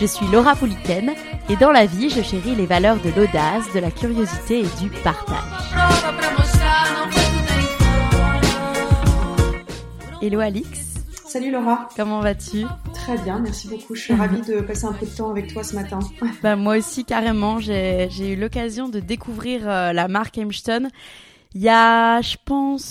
Je suis Laura Pouliken et dans la vie, je chéris les valeurs de l'audace, de la curiosité et du partage. Hello Alix. Salut Laura. Comment vas-tu? Très bien, merci beaucoup. Je suis ravie de passer un peu de temps avec toi ce matin. Bah, moi aussi, carrément. J'ai eu l'occasion de découvrir euh, la marque Hemston il y a, je pense,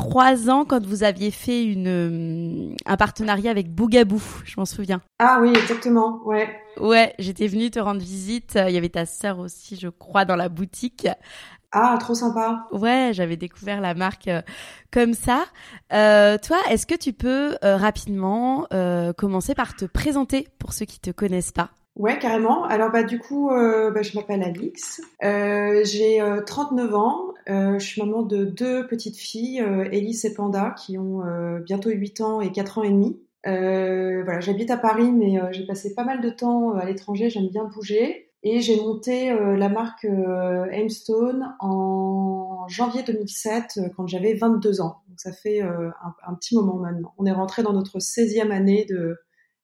trois ans quand vous aviez fait une, euh, un partenariat avec Bougaboo, je m'en souviens. Ah oui, exactement, ouais. Ouais, j'étais venue te rendre visite. Il y avait ta sœur aussi, je crois, dans la boutique. Ah, trop sympa. Ouais, j'avais découvert la marque euh, comme ça. Euh, toi, est-ce que tu peux euh, rapidement euh, commencer par te présenter pour ceux qui te connaissent pas? Ouais, carrément. Alors bah du coup, euh, bah, je m'appelle Alix. Euh, j'ai 39 ans. je suis maman de deux petites filles, Elise et Panda, qui ont bientôt 8 ans et 4 ans et demi. voilà, j'habite à Paris, mais j'ai passé pas mal de temps à l'étranger. J'aime bien bouger. Et j'ai monté euh, la marque euh, Aimstone en janvier 2007 euh, quand j'avais 22 ans. Donc ça fait un, un, petit moment maintenant. On est rentré dans notre 16e année de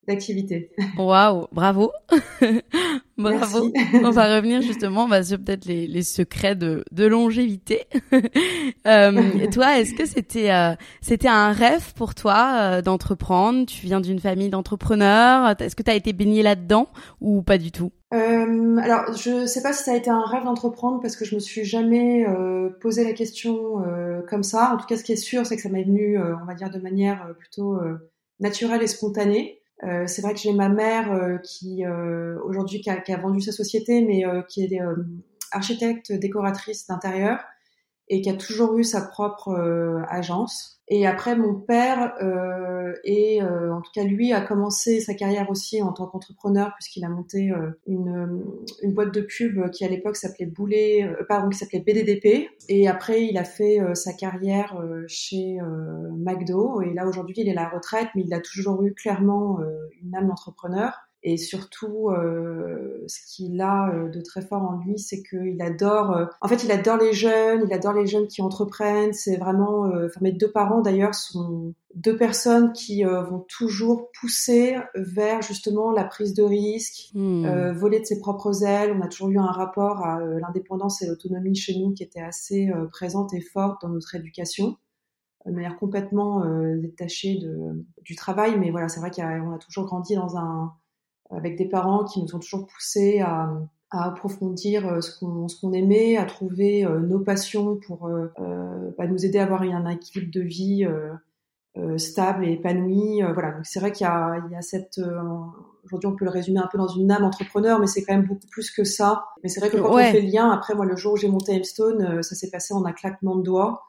d'activité. Waouh, bravo. bravo. On va revenir justement bah, sur peut-être les, les, secrets de, de longévité. euh, toi, est-ce que c'était euh, c'était un rêve pour toi euh, d'entreprendre? Tu viens d'une famille d'entrepreneurs. Est-ce que tu as été baigné là-dedans ou pas du tout? Euh, alors, je sais pas si ça a été un rêve d'entreprendre parce que je me suis jamais posé la question comme ça. En tout cas, ce qui est sûr, c'est que ça m'est venu, on va dire, de manière plutôt naturelle et spontanée. C'est vrai que j'ai ma mère qui aujourd'hui qui a, qui a, vendu sa société, mais qui est architecte décoratrice d'intérieur et qui a toujours eu sa propre agence. Et après, mon père euh, et euh, en tout cas lui a commencé sa carrière aussi en tant qu'entrepreneur puisqu'il a monté euh, une, une boîte de pub qui à l'époque s'appelait Boulet, euh, pardon, qui s'appelait BDDP. Et après, il a fait euh, sa carrière chez McDo. Et là aujourd'hui, il est à la retraite, mais il a toujours eu clairement une âme d'entrepreneur. Et surtout, euh, ce qu'il a euh, de très fort en lui, c'est qu'il adore. Euh, en fait, il adore les jeunes. Il adore les jeunes qui entreprennent. C'est vraiment. Euh, enfin, mes deux parents d'ailleurs sont deux personnes qui vont toujours pousser vers justement la prise de risque, mmh. voler de ses propres ailes. On a toujours eu un rapport à l'indépendance et l'autonomie chez nous qui était assez présente et forte dans notre éducation de manière complètement détachée de, du travail. Mais voilà, c'est vrai qu'on a, a toujours grandi dans un avec des parents qui nous ont toujours poussés à, à approfondir euh, ce qu'on qu'on aimait, à trouver euh, nos passions pour euh, bah, nous aider à avoir un équilibre de vie stable et épanoui. voilà, donc c'est vrai qu'il y y a cette aujourd'hui on peut le résumer un peu dans une âme entrepreneur, mais c'est quand même beaucoup plus que ça. Mais c'est vrai que quand on fait le lien, après moi le jour où j'ai monté Hemstone, ça s'est passé en un claquement de doigts.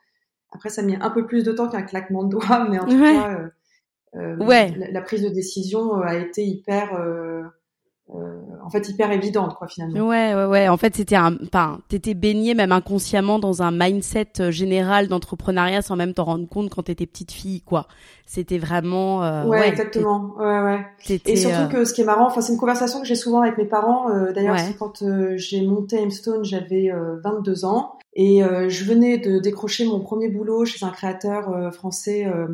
Après ça a mis un peu plus de temps qu'un claquement de doigts, mais en tout cas euh, ouais. La, prise de décision euh, a été hyper euh, en fait hyper évidente quoi finalement. Ouais ouais ouais, en fait c'était un enfin t'étais baigné même inconsciemment dans un mindset général d'entrepreneuriat sans même t'en rendre compte quand t'étais petite fille quoi. C'était vraiment euh, ouais, ouais, exactement. Ouais ouais. Et surtout que ce qui est marrant, enfin c'est une conversation que j'ai souvent avec mes parents euh, d'ailleurs c'est quand j'ai monté Hemstone, j'avais 22 ans et euh, je venais de décrocher mon premier boulot chez un créateur euh, français euh,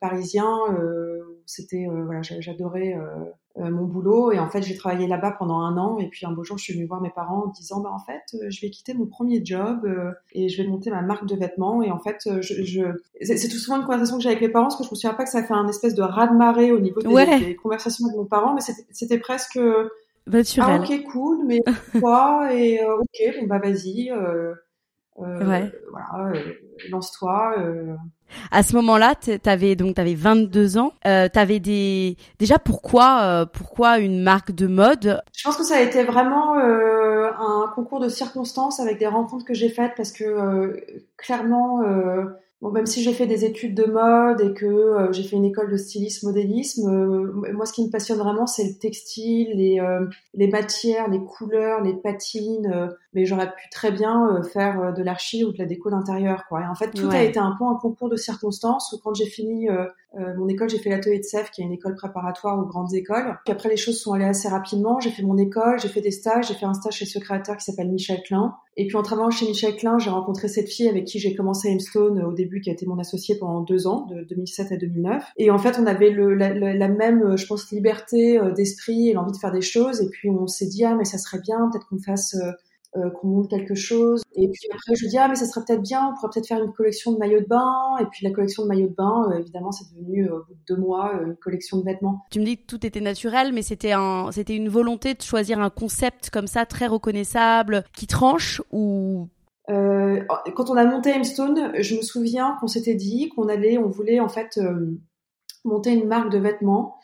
parisien. C'était voilà, j'adorais euh, mon boulot. Et en fait, j'ai travaillé là-bas pendant un an. Et puis un beau jour, je suis venue voir mes parents en disant, bah en fait, euh, je vais quitter mon premier job et je vais monter ma marque de vêtements. Et en fait, je, je... c'est tout souvent une conversation que j'ai avec mes parents, parce que je me souviens pas que ça a fait un espèce de raz-de-marée au niveau des, conversations avec mes parents, mais c'était presque naturel. Ah ok, cool, mais quoi Et ok, bon bah vas-y. Euh, ouais. Voilà, lance-toi. À ce moment-là, t'avais donc t'avais 22 ans. Euh, t'avais des déjà pourquoi euh, pourquoi une marque de mode? Je pense que ça a été vraiment euh, un concours de circonstances avec des rencontres que j'ai faites parce que euh, clairement Bon, même si j'ai fait des études de mode et que euh, j'ai fait une école de stylisme, modélisme, euh, moi, ce qui me passionne vraiment, c'est le textile, les, euh, les matières, les couleurs, les patines. mais j'aurais pu très bien faire de l'archi ou de la déco d'intérieur, quoi. Et en fait, tout a été un peu un concours de circonstances où quand j'ai fini mon école, j'ai fait l'atelier de CEF, qui est une école préparatoire aux grandes écoles. Puis après, les choses sont allées assez rapidement. J'ai fait mon école, j'ai fait des stages, j'ai fait un stage chez ce créateur qui s'appelle Michel Klein. Et puis en travaillant chez Michel Klein, j'ai rencontré cette fille avec qui j'ai commencé à Hemstone au début, qui a été mon associée pendant deux ans, de 2007 à 2009. Et en fait, on avait le, la, la, même, je pense, liberté euh, d'esprit et l'envie de faire des choses. Et puis on s'est dit ah mais ça serait bien, peut-être qu'on fasse euh, euh, qu'on monte quelque chose. Et puis après, je dis ah mais ça serait peut-être bien, on pourrait peut-être faire une collection de maillots de bain. Et puis la collection de maillots de bain, euh, évidemment, c'est devenu euh, au bout de deux mois une collection de vêtements. Tu me dis que tout était naturel, mais c'était un, c'était une volonté de choisir un concept comme ça très reconnaissable, qui tranche ou? Euh, quand on a monté Hemstone, je me souviens qu'on s'était dit qu'on allait, on voulait en fait monter une marque de vêtements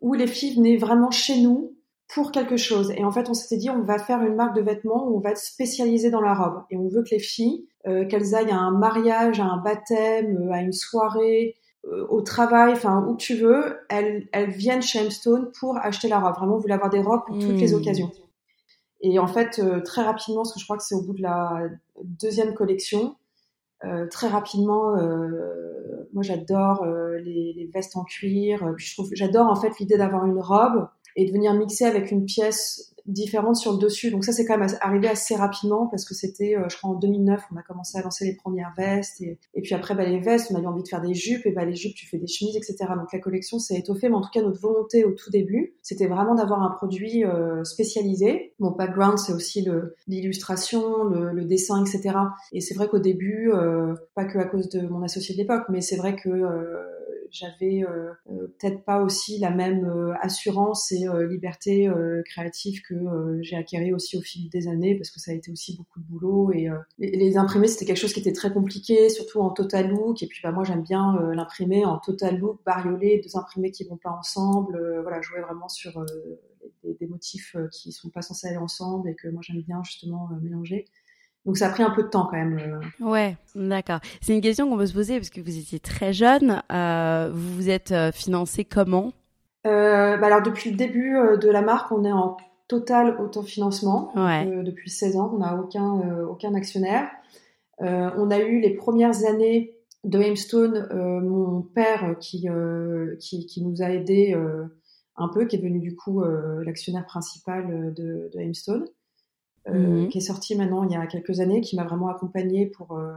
où les filles venaient vraiment chez nous pour quelque chose. Et en fait, on s'était dit, on va faire une marque de vêtements où on va être spécialisé dans la robe. Et on veut que les filles, euh, qu'elles aillent à un mariage, à un baptême, euh, à une soirée, euh, au travail, enfin où tu veux, elles, elles viennent chez Hemstone pour acheter la robe. Vraiment, on voulait avoir des robes pour toutes les mmh. occasions. Et en fait, très rapidement, parce que je crois que c'est au bout de la deuxième collection, très rapidement, moi j'adore les, les, vestes en cuir. Puis je trouve, j'adore en fait l'idée d'avoir une robe et de venir mixer avec une pièce différente sur le dessus. Donc ça, c'est quand même arrivé assez rapidement parce que c'était, euh, je crois, en 2009, on a commencé à lancer les premières vestes. Et, puis après, bah, les vestes, on a eu envie de faire des jupes. Et bah, les jupes, tu fais des chemises, etc. Donc la collection s'est étoffée. Mais en tout cas, notre volonté au tout début, c'était vraiment d'avoir un produit euh, spécialisé. Mon background, c'est aussi l'illustration, le, dessin, etc. Et c'est vrai qu'au début, euh, pas que à cause de mon associé d'époque, mais c'est vrai que j'avais peut-être pas aussi la même assurance et liberté créative que j'ai acquérie aussi au fil des années parce que ça a été aussi beaucoup de boulot et les, imprimés c'était quelque chose qui était très compliqué surtout en total look et puis bah moi j'aime bien l'imprimer en total look bariolé deux imprimés qui vont pas ensemble voilà jouer vraiment sur des, des, motifs qui sont pas censés aller ensemble et que moi j'aime bien justement mélanger donc ça a pris un peu de temps quand même. Euh. Ouais, d'accord. C'est une question qu'on peut se poser parce que vous étiez très jeune. Euh, vous vous êtes euh, financé comment? Euh, bah Alors depuis le début euh, de la marque, on est en total autofinancement. Ouais. depuis 16 ans, on n'a aucun aucun actionnaire. on a eu les premières années de Hamestone, mon père qui, qui, qui nous a aidé un peu, qui est devenu du coup l'actionnaire principal de, de. Euh, mhm. qui est sorti maintenant il y a quelques années, qui m'a vraiment accompagnée pour euh,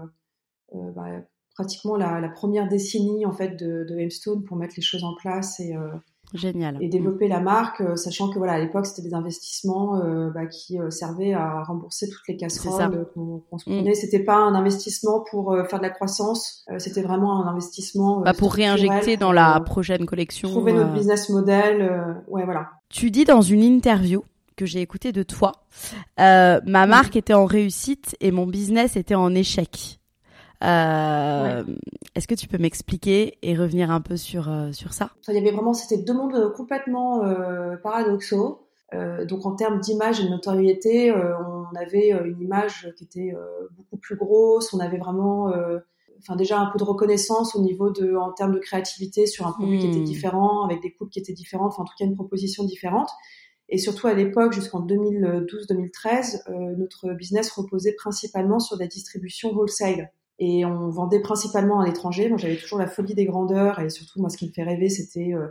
euh, bah, pratiquement la, la, première décennie en fait de, de Hemstone pour mettre les choses en place et Génial. Et développer la marque, sachant que voilà, à l'époque, c'était des investissements euh, bah, qui servaient à rembourser toutes les casseroles qu'on se mm. prenait. C'était pas un investissement pour faire de la croissance, c'était vraiment un investissement bah, pour réinjecter dans la prochaine collection. Trouver notre business model, ouais voilà. Tu dis dans une interview que j'ai écouté de toi, euh, ma marque était en réussite et mon business était en échec. Euh, Est-ce que tu peux m'expliquer et revenir un peu sur euh, sur ça? Il y avait vraiment, c'était deux mondes complètement euh, paradoxaux. Euh, donc en termes d'image et de notoriété, on avait une image qui était beaucoup plus grosse. On avait vraiment, enfin déjà un peu de reconnaissance au niveau de, en termes de créativité sur un produit qui était hmm. différent, avec des coupes qui étaient différentes. Enfin en tout cas une proposition différente. Et surtout à l'époque, jusqu'en 2012-2013, euh, notre business reposait principalement sur la distribution wholesale. Et on vendait principalement à l'étranger. Moi, j'avais toujours la folie des grandeurs. Et surtout, moi, ce qui me fait rêver, c'était euh,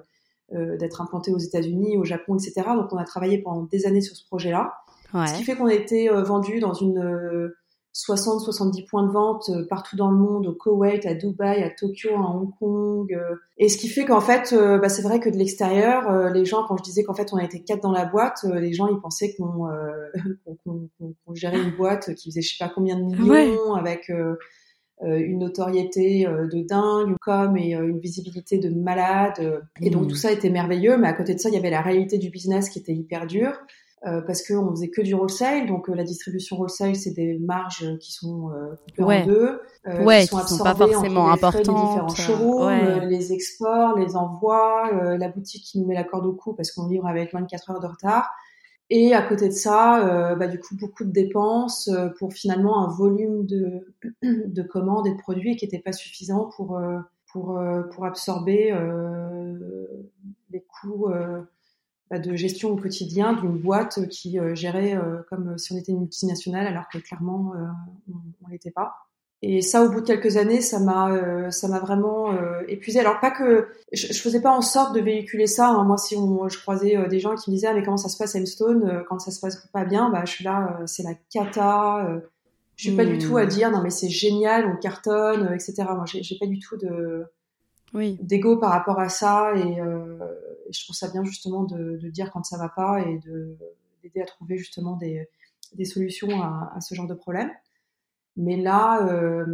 euh d'être implanté aux États-Unis, au Japon, etc. Donc, on a travaillé pendant des années sur ce projet-là. Ouais. Ce qui fait qu'on a été euh, vendu dans une 60-70 points de vente partout dans le monde, au Koweït, à Dubaï, à Tokyo, à Hong Kong. et ce qui fait qu'en fait, bah, c'est vrai que de l'extérieur, les gens, quand je disais qu'en fait on était quatre dans la boîte, les gens ils pensaient qu'on qu gérait une boîte qui faisait je sais pas combien de millions avec euh, une notoriété euh, de dingue, comme et euh, une visibilité de malade. Et donc mmh. tout ça était merveilleux, mais à côté de ça, il y avait la réalité du business qui était hyper dure. Euh, parce qu'on faisait que du wholesale, donc la distribution wholesale, c'est des marges qui sont coupées en deux, ouais, qui sont, qui sont pas forcément importantes. Les différents showrooms, les exports, les envois, la boutique qui nous met la corde au cou parce qu'on livre avec 24 heures de retard. Et à côté de ça, euh, bah, du coup, beaucoup de dépenses euh, pour finalement un volume de, de commandes et de produits qui n'était pas suffisant pour, euh, pour, pour absorber les coûts bah, de gestion au quotidien d'une boîte qui gérait comme si on était une multinationale alors que clairement on ne l'était pas. Et ça, au bout de quelques années, ça m'a, euh, ça m'a vraiment euh, épuisé. Alors pas que je, je, faisais pas en sorte de véhiculer ça. Hein. Moi, si on, je croisais euh, des gens qui me disaient ah, mais comment ça se passe à Stone quand ça se passe pas bien, bah je suis là, c'est la cata. je suis pas du tout à hmm. dire non mais c'est génial, on cartonne, etc. Moi, j'ai, j'ai pas du tout de oui. d'ego par rapport à ça et, je trouve ça bien justement de, de, dire quand ça va pas et de d'aider à trouver justement des, des solutions à, à ce genre de problème. Mais là, euh,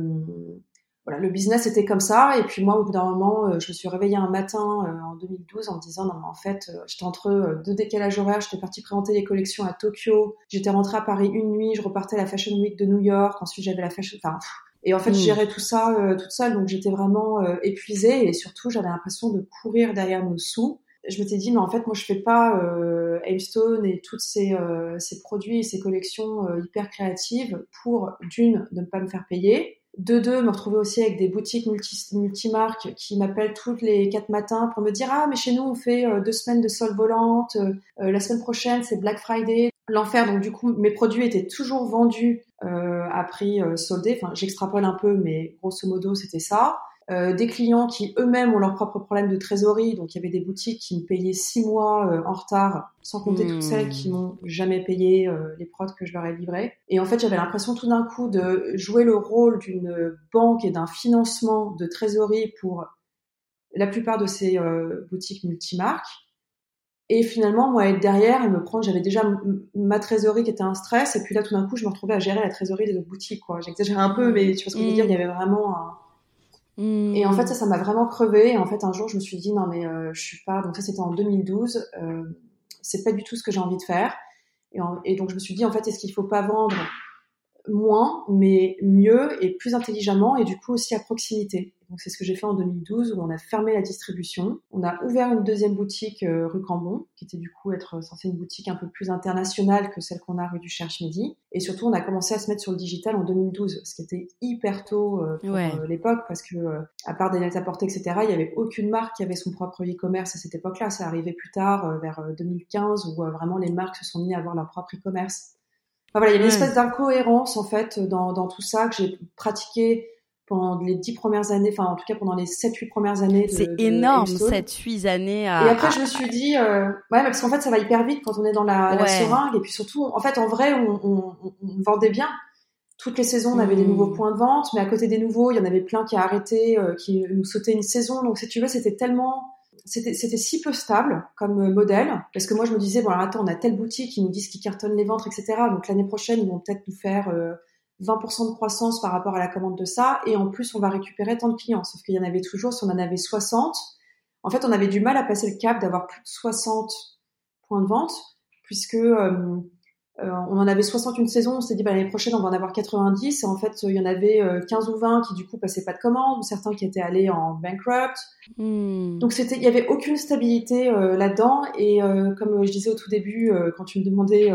voilà, le business était comme ça. Et puis moi, au bout d'un moment, euh, je me suis réveillée un matin euh, en 2012 en me disant non mais en fait, j'étais entre deux décalages horaires. J'étais partie présenter les collections à Tokyo. J'étais rentrée à Paris une nuit. Je repartais à la Fashion Week de New York. Ensuite, j'avais la Fashion. Enfin, et en fait, je hmm. gérais tout ça toute seule. Donc j'étais vraiment épuisée et surtout, j'avais l'impression de courir derrière nos sous je m'étais dit mais en fait moi je fais pas euh, et tous ces, euh, ces produits et ces collections euh, hyper créatives pour d'une ne pas me faire payer de deux me retrouver aussi avec des boutiques multi multimarques qui m'appellent toutes les quatre matins pour me dire ah mais chez nous on fait euh, deux semaines de solde volante la semaine prochaine c'est Black Friday. L'enfer. Donc du coup mes produits étaient toujours vendus à prix soldé enfin j'extrapole un peu mais grosso modo c'était ça euh, des clients qui eux-mêmes ont leurs propres problèmes de trésorerie. Donc il y avait des boutiques qui me payaient six mois euh, en retard, sans compter toutes celles qui hmm. m'ont jamais payé euh, les prods que je leur ai livrés. Et en fait, j'avais l'impression tout d'un coup de jouer le rôle d'une banque et d'un financement de trésorerie pour la plupart de ces boutiques multimarques. Et finalement, moi, être derrière et me prendre, j'avais déjà ma trésorerie qui était un stress, et puis là, tout d'un coup, je me retrouvais à gérer la trésorerie des autres boutiques, quoi. J'exagère un peu, mais tu vois ce que je veux dire, il y avait vraiment un, et en fait, ça, ça m'a vraiment crevé. Et en fait, un jour, je me suis dit, non, mais euh, je suis pas. Donc, ça, c'était en 2012. Euh, c'est pas du tout ce que j'ai envie de faire. Et, et, donc, je me suis dit, en fait, est-ce qu'il faut pas vendre moins, mais mieux et plus intelligemment, et du coup aussi à proximité donc c'est ce que j'ai fait en 2012 où on a fermé la distribution. On a ouvert une deuxième boutique euh, rue Cambon, qui était du coup être censée une boutique un peu plus internationale que celle qu'on a rue du Cherche-Midi. Et surtout, on a commencé à se mettre sur le digital en 2012, ce qui était hyper tôt euh, pour euh, l'époque parce que à part des net à porter, etc., il n'y avait aucune marque qui avait son propre e-commerce à cette époque-là. Ça arrivait plus tard, vers 2015, où vraiment les marques se sont mis à avoir leur propre e-commerce. Enfin, voilà, il y a une espèce d'incohérence en fait dans, dans tout ça que j'ai pratiqué pendant les dix premières années, enfin en tout cas pendant les sept huit premières années. C'est énorme, sept huit années. À... Et après je me suis dit, euh, ouais, parce qu'en fait ça va hyper vite quand on est dans la, la seringue et puis surtout, en fait en vrai on, on, on vendait bien. Toutes les saisons on avait des nouveaux hmm. points de vente, mais à côté des nouveaux il y en avait plein qui a arrêté, euh, qui nous sautaient une saison. Donc si tu veux c'était tellement c'était si peu stable comme euh, modèle parce que moi je me disais bon alors attends on a telle boutique qui nous disent qu'ils cartonnent les ventres etc donc l'année prochaine ils vont peut-être nous faire euh, 20% de croissance par rapport à la commande de ça, et en plus on va récupérer tant de clients. Sauf qu'il y en avait toujours, si on en avait 60, en fait on avait du mal à passer le cap d'avoir plus de 60 points de vente, puisque euh, euh, on en avait 60 une saison, on s'est dit bah, l'année prochaine on va en avoir 90, et en fait il y en avait 15 euh, ou 20 qui du coup passaient pas de commande, ou certains qui étaient allés en bankrupt. Hmm. Donc c'était, il y avait aucune stabilité là-dedans, et comme je disais au tout début, quand tu me demandais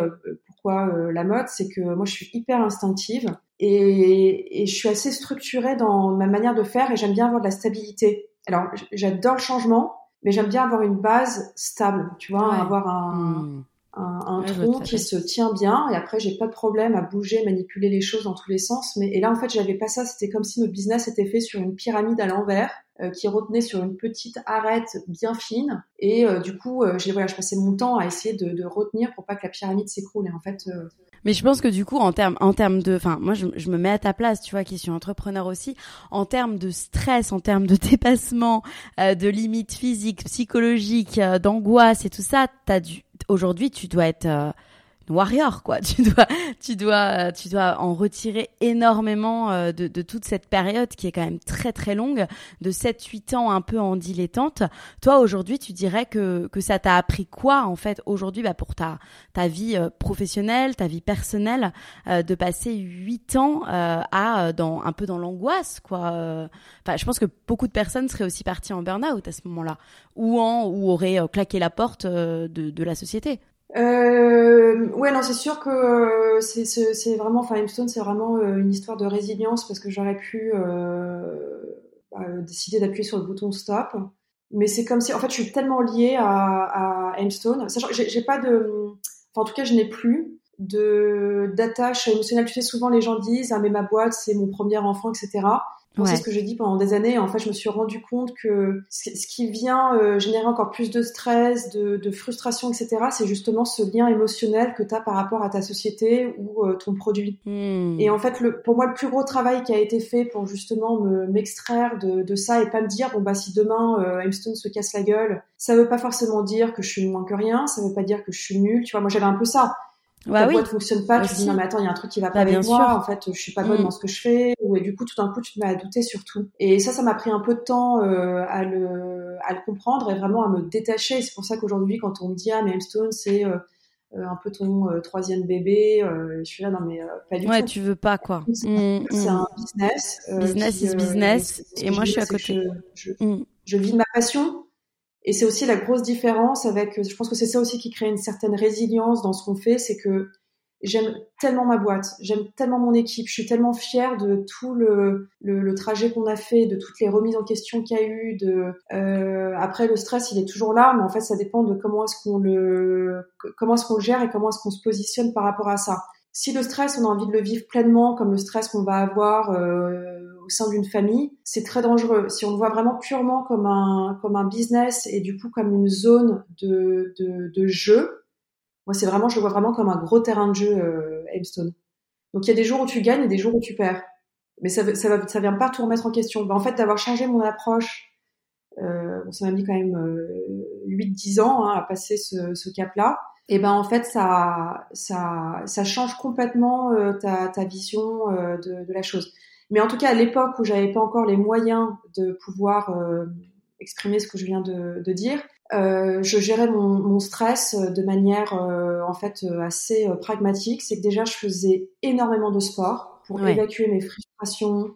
euh, la mode, c'est que moi je suis hyper instinctive et, je suis assez structurée dans ma manière de faire et j'aime bien avoir de la stabilité. Alors j'adore le changement, mais j'aime bien avoir une base stable, tu vois, avoir un, un, un tronc qui se tient bien et après j'ai pas de problème à bouger, manipuler les choses dans tous les sens. Mais et là en fait j'avais pas ça, c'était comme si notre business était fait sur une pyramide à l'envers qui retenait sur une petite arête bien fine. Et euh, du coup euh, j'ai voilà je passais mon temps à essayer de, retenir pour pas que la pyramide s'écroule. Et en fait mais je pense que du coup, en termes, en de, enfin, moi, je, me mets à ta place, tu vois, qui suis entrepreneur aussi, en termes de stress, en termes de dépassement, euh, de limites physiques, psychologiques, euh, d'angoisse et tout ça, t'as dû, aujourd'hui, tu dois être euh, warrior quoi. Tu dois tu dois tu dois en retirer énormément euh, de, de toute cette période qui est quand même très très longue de 7 8 ans un peu en dilettante. Toi aujourd'hui tu dirais que que ça t'a appris quoi en fait aujourd'hui bah, pour ta ta vie euh, professionnelle ta vie personnelle euh, de passer 8 ans à dans un peu dans l'angoisse quoi enfin je pense que beaucoup de personnes seraient aussi parties en burn-out à ce moment-là ou en ou auraient claqué la porte de de la société euh, ouais, non, c'est sûr que euh, c'est, c'est vraiment, enfin, Stone, c'est vraiment euh, une histoire de résilience parce que j'aurais pu euh, bah, décider d'appuyer sur le bouton stop. Mais c'est comme si, en fait, je suis tellement liée à, à Aimstone. J'ai, j'ai pas de, enfin, en tout cas, je n'ai plus d'attache émotionnelle. Tu sais, souvent les gens disent, ah mais ma boîte, c'est mon premier enfant, etc. C'est ce que j'ai dit pendant des années. En fait, je me suis rendu compte que ce qui vient euh, générer encore plus de stress, de, de frustration, etc., c'est justement ce lien émotionnel que tu as par rapport à ta société ou euh, ton produit. Hmm. Et en fait, le, pour moi, le plus gros travail qui a été fait pour justement me m'extraire de, de, ça et pas me dire, bon, bah, si demain euh, se casse la gueule, ça veut pas forcément dire que je suis moins que rien, ça veut pas dire que je suis nulle. Tu vois, moi, j'avais un peu ça bah ta oui. boîte fonctionne pas, tu te dis non mais attends, il y a un truc qui va pas bah, avec moi, en fait, je suis pas bonne mm. dans ce que je fais, et du coup tout d'un coup tu te mets à douter sur tout. Et ça, ça m'a pris un peu de temps euh, à le à le comprendre et vraiment à me détacher. C'est pour ça qu'aujourd'hui, quand on me dit ah mais Stone c'est euh, euh, un peu ton troisième bébé, je suis là non mais pas du tout. Ouais, tu veux pas quoi. C'est mm, mm. un business. business is business, et moi je suis à côté. Je, je, je vis de ma passion et c'est aussi la grosse différence avec, je pense que c'est ça aussi qui crée une certaine résilience dans ce qu'on fait, c'est que j'aime tellement ma boîte, j'aime tellement mon équipe, je suis tellement fière de tout le, le, trajet qu'on a fait, de toutes les remises en question qu'il y a eu. De euh, après le stress, il est toujours là, mais en fait ça dépend de comment est-ce qu'on le comment est-ce qu'on le gère et comment est-ce qu'on se positionne par rapport à ça. Si le stress, on a envie de le vivre pleinement, comme le stress qu'on va avoir euh, au sein d'une famille, c'est très dangereux. Si on le voit vraiment purement comme un comme un business et du coup comme une zone de de, jeu, moi c'est vraiment, je le vois vraiment comme un gros terrain de jeu, euh, Donc il y a des jours où tu gagnes et des jours où tu perds, mais ça ça ça vient pas tout remettre en question. Ben, en fait, d'avoir changé mon approche, euh, ça m'a mis quand même euh, 8-10 ans hein, à passer ce, cap-là et ben en fait ça ça ça change complètement euh, ta, ta vision euh, de, la chose. Mais en tout cas à l'époque où j'avais pas encore les moyens de pouvoir euh, exprimer ce que je viens de, de dire, je gérais mon, mon, stress de manière en fait assez pragmatique. C'est que déjà je faisais énormément de sport pour évacuer mes frustrations.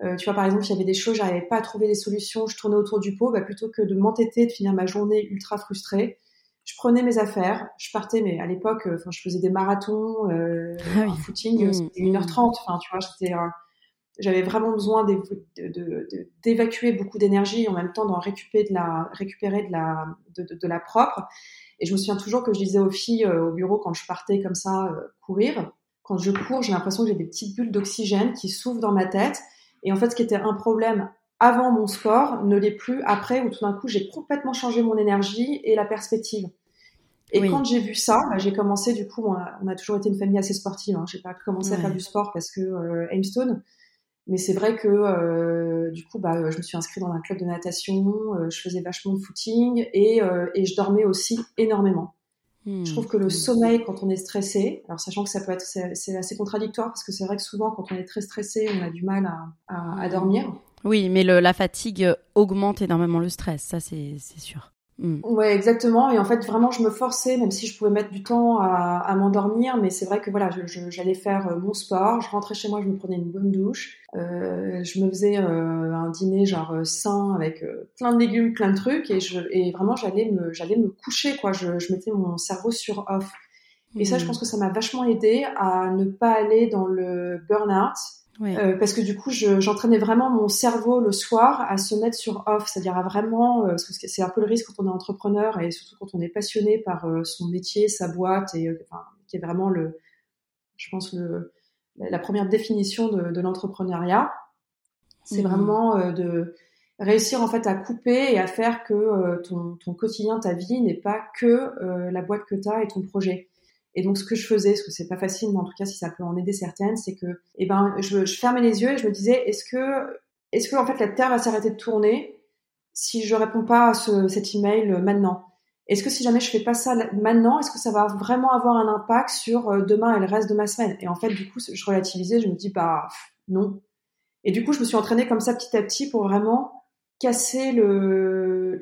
tu vois par exemple il y avait des choses j'arrivais pas à trouver des solutions, je tournais autour du pot, bah, plutôt que de m'entêter de finir ma journée ultra frustrée je prenais mes affaires, je partais, mais à l'époque, euh, enfin, je faisais des marathons, euh, ah footing, mmh, c'était 1h30, mmh. enfin, tu vois, j'étais, j'avais vraiment besoin d'évacuer beaucoup d'énergie et en même temps d'en récupérer de la, récupérer de la, de, de, la propre. Et je me souviens toujours que je disais aux filles euh, au bureau quand je partais comme ça euh, courir, quand je cours, j'ai l'impression que j'ai des petites bulles d'oxygène qui s'ouvrent dans ma tête. Et en fait, ce qui était un problème avant mon sport ne l'est plus après où tout d'un coup j'ai complètement changé mon énergie et la perspective. Et quand j'ai vu ça, bah, j'ai commencé du coup, on a, on a, toujours été une famille assez sportive. Hein. J'ai pas commencé à faire du sport parce que euh, Aimstone, mais c'est vrai que euh, du coup, bah, je me suis inscrite dans un club de natation, euh, je faisais vachement de footing et, euh, et je dormais aussi énormément. Hmm. Je trouve que le sommeil, quand on est stressé, alors sachant que ça peut être, c'est assez contradictoire parce que c'est vrai que souvent, quand on est très stressé, on a du mal à, à, à dormir. Oui, mais le, la fatigue augmente énormément le stress, ça c'est sûr. Mm. Ouais, exactement. Et en fait, vraiment, je me forçais, même si je pouvais mettre du temps à, à m'endormir, mais c'est vrai que voilà, j'allais faire euh, mon sport, je rentrais chez moi, je me prenais une bonne douche, euh, je me faisais euh, un dîner genre euh, sain avec plein de légumes, plein de trucs, et, je, et vraiment, j'allais me, j'allais me coucher, quoi. Je, je mettais mon cerveau sur off. Et ça, je mm. pense que ça m'a vachement aidé à ne pas aller dans le burn-out Euh, parce que du coup, j'entraînais vraiment mon cerveau le soir à se mettre sur off, c'est-à-dire à vraiment, euh, parce que c'est un peu le risque quand on est entrepreneur et surtout quand on est passionné par euh, son métier, sa boîte, et enfin, qui est vraiment le, je pense le, la première définition de, de l'entrepreneuriat, c'est mmh. vraiment de réussir en fait à couper et à faire que ton, ton, quotidien, ta vie n'est pas que la boîte que tu as et ton projet. Et donc, ce que je faisais, parce que c'est pas facile, mais en tout cas, si ça peut en aider certaines, c'est que, eh ben, je, fermais les yeux et je me disais, est-ce que, est-ce que, en fait, la Terre va s'arrêter de tourner si je réponds pas à ce, cet email maintenant? Est-ce que si jamais je fais pas ça maintenant, est-ce que ça va vraiment avoir un impact sur euh, demain et le reste de ma semaine? Et en fait, du coup, je relativisais, je me dis, bah, non. Et du coup, je me suis entraînée comme ça petit à petit pour vraiment casser le,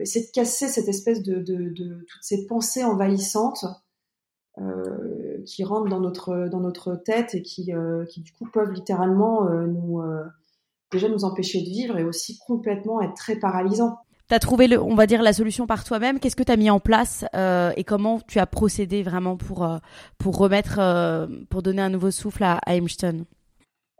essayer de casser cette espèce de, de, de toutes ces pensées envahissantes euh, qui rentrent dans notre dans notre tête et qui euh, qui du coup peuvent littéralement euh, nous déjà nous empêcher de vivre et aussi complètement être très paralysants. Tu as trouvé, le, on va dire, la solution par toi-même. Qu'est-ce que tu as mis en place et comment tu as procédé vraiment pour, pour remettre, pour donner un nouveau souffle à, à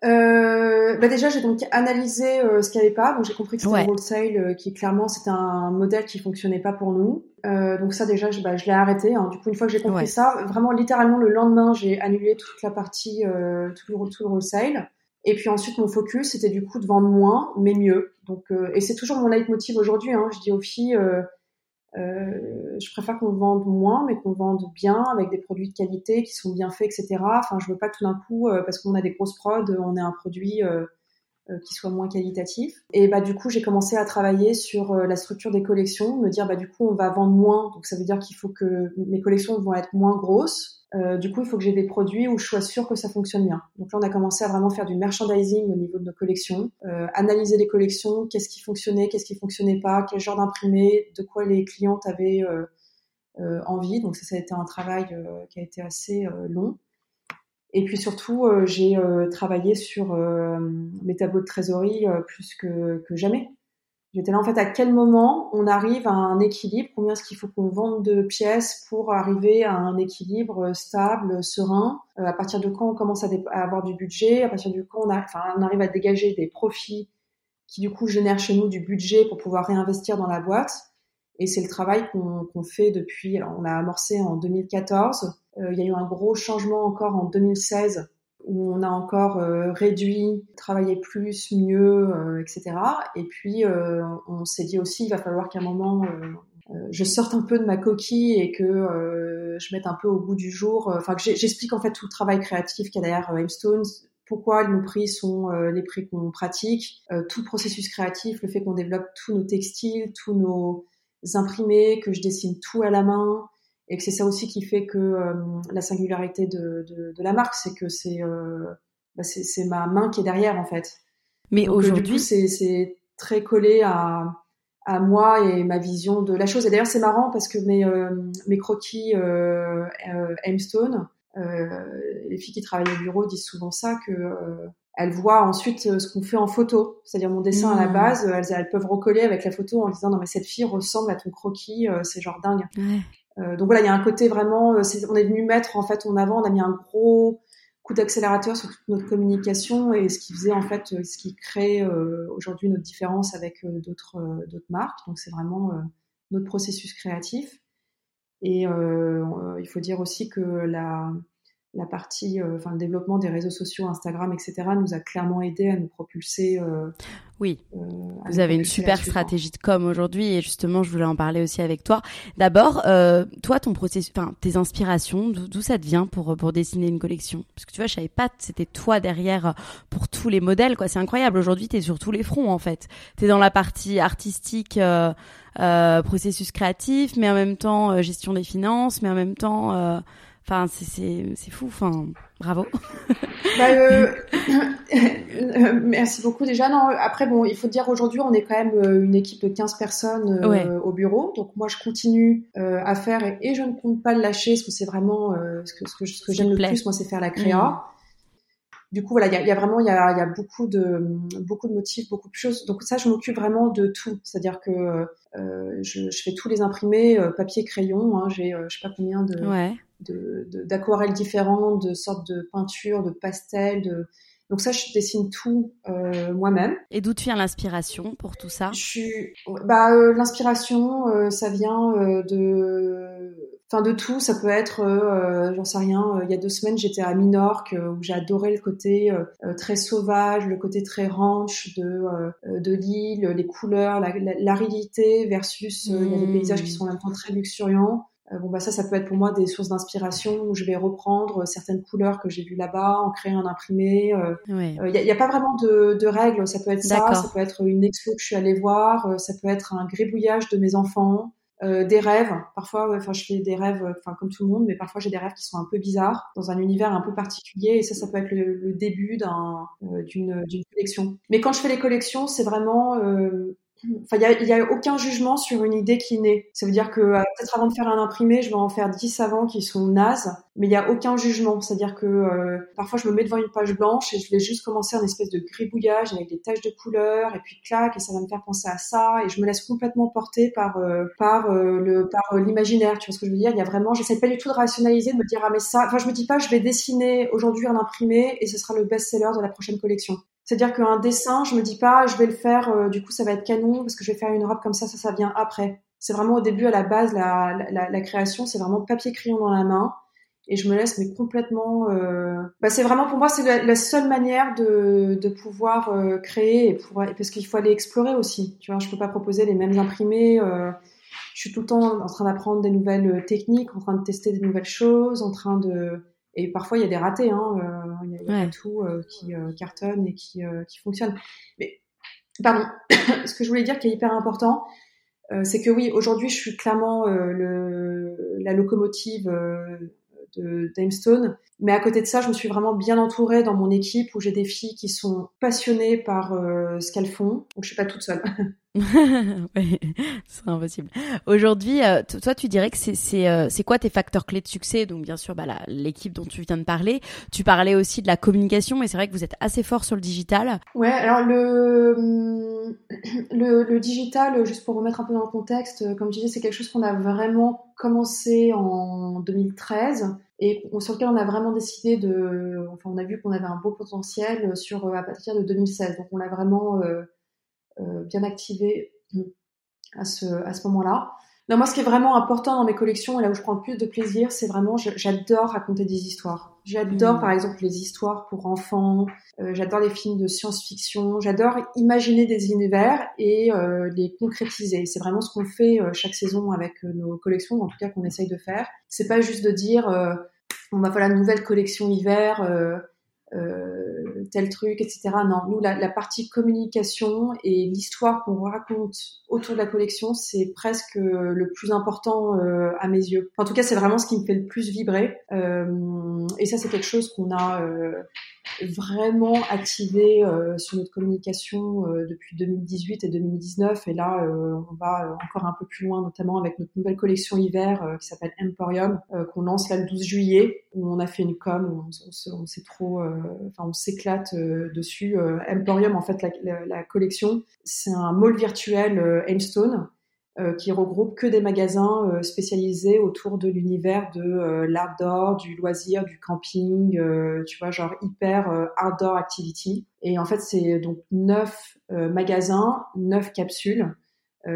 euh, bah déjà, j'ai donc analysé euh, ce qu'il n'y avait pas. Donc, j'ai compris que c'était un wholesale euh, qui, clairement, c'était un modèle qui fonctionnait pas pour nous. Euh, donc, ça, déjà, je, bah, je l'ai arrêté. Hein. Du coup, une fois que j'ai compris ça, vraiment, littéralement, le lendemain, j'ai annulé toute la partie, euh, tout, le, tout le wholesale. Et puis ensuite, mon focus, c'était du coup de vendre moins, mais mieux. Donc, et c'est toujours mon leitmotiv aujourd'hui. Hein. Je dis aux filles, euh, je préfère qu'on vende moins, mais qu'on vende bien, avec des produits de qualité qui sont bien faits, etc. Enfin, je veux pas tout d'un coup, euh, parce qu'on a des grosses prods, on ait un produit euh, qui soit moins qualitatif. Et bah du coup, j'ai commencé à travailler sur la structure des collections, me dire bah du coup, on va vendre moins, donc ça veut dire qu'il faut que mes collections vont être moins grosses. Euh, du coup, il faut que j'ai des produits où je sois sûre que ça fonctionne bien. Donc là, on a commencé à vraiment faire du merchandising au niveau de nos collections, euh, analyser les collections, qu'est-ce qui fonctionnait, qu'est-ce qui fonctionnait pas, quel genre d'imprimé, de quoi les clientes avaient euh, envie. Donc ça, ça a été un travail qui a été assez long. Et puis surtout, j'ai travaillé sur mes tableaux de trésorerie plus que jamais. J'étais là en fait à quel moment on arrive à un équilibre, combien est-ce qu'il faut qu'on vende de pièces pour arriver à un équilibre stable, serein, euh, à partir de quand on commence à, avoir du budget, à partir du quand on, arrive à dégager des profits qui du coup génèrent chez nous du budget pour pouvoir réinvestir dans la boîte? Et c'est le travail qu'on fait depuis, on a amorcé en 2014, euh, il y a eu un gros changement encore en 2016 où on a encore euh, réduit, travaillé plus, mieux, euh, etc. Et puis euh, on s'est dit aussi, il va falloir qu'à un moment je sorte un peu de ma coquille et que je mette un peu au bout du jour. Enfin, que j'explique en fait tout le travail créatif qu'il y a derrière Aimstones, pourquoi nos prix sont les prix qu'on pratique, tout le processus créatif, le fait qu'on développe tous nos textiles, tous nos imprimés, que je dessine tout à la main, et que c'est ça aussi qui fait que euh, la singularité de, de, de la marque, c'est que c'est euh, bah c'est ma main qui est derrière en fait. Mais euh, aujourd'hui, c'est très collé à, à moi et ma vision de la chose. Et d'ailleurs, c'est marrant parce que mes, mes croquis euh, Aimstone, les filles qui travaillent au bureau disent souvent ça que elles voient ensuite ce qu'on fait en photo, c'est-à-dire mon dessin à la mmh. base, elles, elles, peuvent recoller avec la photo en disant non mais cette fille ressemble à ton croquis, c'est genre dingue. Ouais. Euh, donc voilà, il y a un côté vraiment, euh, on est venu mettre en fait en avant, on a mis un gros coup d'accélérateur sur toute notre communication et ce qui faisait en fait, euh, ce qui crée aujourd'hui notre différence avec d'autres d'autres marques. Donc c'est vraiment notre processus créatif. Et il faut dire aussi que la la partie, euh, enfin le développement des réseaux sociaux, Instagram, etc., nous a clairement aidé à nous propulser. Euh, oui, euh, vous avez une super stratégie de com aujourd'hui et justement, je voulais en parler aussi avec toi. D'abord, toi, ton processus, enfin tes inspirations, d'où ça te vient pour pour dessiner une collection? Parce que tu vois, je savais pas, c'était toi derrière pour tous les modèles, quoi. C'est incroyable. Aujourd'hui, tu es sur tous les fronts en fait. Tu es dans la partie artistique. processus créatif, mais en même temps gestion des finances, mais en même temps Enfin, c'est fou. Enfin, bravo. Bah, euh, merci beaucoup déjà. Non, après, bon, il faut dire aujourd'hui, on est quand même euh, une équipe de 15 personnes euh, au bureau. Donc moi, je continue à faire et, je ne compte pas le lâcher parce que c'est vraiment ce que, ce que, ce que j'aime le plus, moi, c'est faire la créa. Mm. Du coup, voilà, il y a, y a, vraiment, il y a, y a, beaucoup de beaucoup de motifs, beaucoup de choses. Donc ça, je m'occupe vraiment de tout. C'est-à-dire que je, je, fais tous les imprimés, papier, crayon. Hein, J'ai, je sais pas combien de, ouais d'aquarelles de, différentes, de sortes de peintures, de pastels, de Donc ça, je dessine tout euh, moi-même. Et d'où vient l'inspiration pour tout ça? Je suis, bah, euh, l'inspiration, euh, ça vient euh, de, enfin de tout. Ça peut être, j'en sais rien. il y a deux semaines, j'étais à Minorque où j'ai adoré le côté très sauvage, le côté très ranch de de l'île, les couleurs, l'aridité la, versus il y a des paysages qui sont en même temps très luxuriants. Euh, bon bah ça, ça peut être pour moi des sources d'inspiration où je vais reprendre certaines couleurs que j'ai vues là-bas, en créer un imprimé. Il n'y a, y a, pas vraiment de, de, règles. Ça peut être ça, ça peut être une expo que je suis allée voir, euh, ça peut être un gribouillage de mes enfants. Euh, des rêves. Parfois, enfin, je fais des rêves, enfin comme tout le monde, mais parfois j'ai des rêves qui sont un peu bizarres, dans un univers un peu particulier. Et ça, ça peut être le, le début d'un, d'une, d'une collection. Mais quand je fais les collections, c'est vraiment euh, Enfin, il y a, a, aucun jugement sur une idée qui naît. Ça veut dire que euh, peut-être avant de faire un imprimé, je vais en faire 10 avant qui sont nazes, mais il y a aucun jugement. C'est-à-dire que euh, parfois je me mets devant une page blanche et je vais juste commencer un espèce de gribouillage avec des taches de couleur et puis clac et ça va me faire penser à ça et je me laisse complètement porter par euh, par le par l'imaginaire. Tu vois ce que je veux dire? Il y a vraiment, j'essaie pas du tout de rationaliser, de me dire ah mais ça. Enfin, je me dis pas je vais dessiner aujourd'hui un imprimé et ce sera le best-seller de la prochaine collection. C'est-à-dire qu'un dessin, je me dis pas, je vais le faire, euh, du coup ça va être canon parce que je vais faire une robe comme ça, ça, ça vient après. C'est vraiment au début, à la base, la, la, la création, c'est vraiment papier crayon dans la main et je me laisse mais complètement. Euh... Bah, c'est vraiment pour moi, c'est la, seule manière de, de pouvoir euh, créer et pour, parce qu'il faut aller explorer aussi. Tu vois, je peux pas proposer les mêmes imprimés. Euh, je suis tout le temps en train d'apprendre des nouvelles techniques, en train de tester des nouvelles choses, en train de et parfois, il y a des ratés. Hein, euh, il y a, pas tout euh, qui euh, cartonne et qui, qui fonctionne. Mais, pardon, ce que je voulais dire qui est hyper important, c'est que oui, aujourd'hui, je suis clairement le, la locomotive de Damestone. Mais à côté de ça, je me suis vraiment bien entourée dans mon équipe où j'ai des filles qui sont passionnées par ce qu'elles font. Donc je suis pas toute seule. oui, ce serait impossible. Aujourd'hui, euh, toi, tu dirais que euh, c'est quoi tes facteurs clés de succès? Donc bien sûr, bah, l'équipe dont tu viens de parler. Tu parlais aussi de la communication, mais c'est vrai que vous êtes assez fort sur le digital. Ouais, alors le digital, juste pour remettre un peu dans le contexte, comme je disais, c'est quelque chose qu'on a vraiment commencé en 2013 et sur lequel on a vraiment décidé de, enfin on a vu qu'on avait un beau potentiel sur à partir de 2016, donc on l'a vraiment euh, bien activé à ce à ce moment-là. Non, moi, ce qui est vraiment important dans mes collections et là où je prends le plus de plaisir, c'est vraiment, j'adore raconter des histoires. J'adore, mmh. par exemple, les histoires pour enfants. Euh, j'adore les films de science-fiction. J'adore imaginer des univers et euh, les concrétiser. C'est vraiment ce qu'on fait euh, chaque saison avec euh, nos collections, en tout cas qu'on essaye de faire. C'est pas juste de dire, euh, on va voilà, nouvelle collection hiver. Euh, tel truc, etc. Non, nous, la, partie communication et l'histoire qu'on raconte autour de la collection, c'est presque le plus important euh, à mes yeux. En tout cas, c'est vraiment ce qui me fait le plus vibrer. Euh, et ça, c'est quelque chose qu'on a vraiment activé euh, sur notre communication euh, depuis 2018 et 2019 et là euh, on va encore un peu plus loin notamment avec notre nouvelle collection hiver qui s'appelle Emporium qu'on lance là le 12 juillet où on a fait une com où on, on, s'est trop enfin on s'éclate dessus Emporium en fait la, collection c'est un mall virtuel Aimstone euh, qui regroupe que des magasins euh, spécialisés autour de l'univers de euh, l'outdoor, du loisir, du camping, tu vois, genre hyper outdoor activity. Et en fait, c'est donc neuf magasins, neuf capsules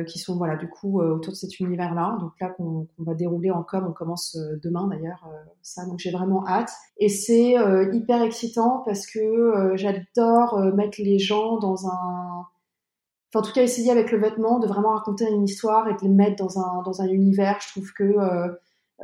qui sont voilà du coup autour de cet univers-là. Donc là qu'on va dérouler en com, on commence demain d'ailleurs ça. Donc j'ai vraiment hâte et c'est hyper excitant parce que j'adore mettre les gens dans un enfin, en tout cas essayer avec le vêtement de vraiment raconter une histoire et de les mettre dans un dans un univers je trouve que euh,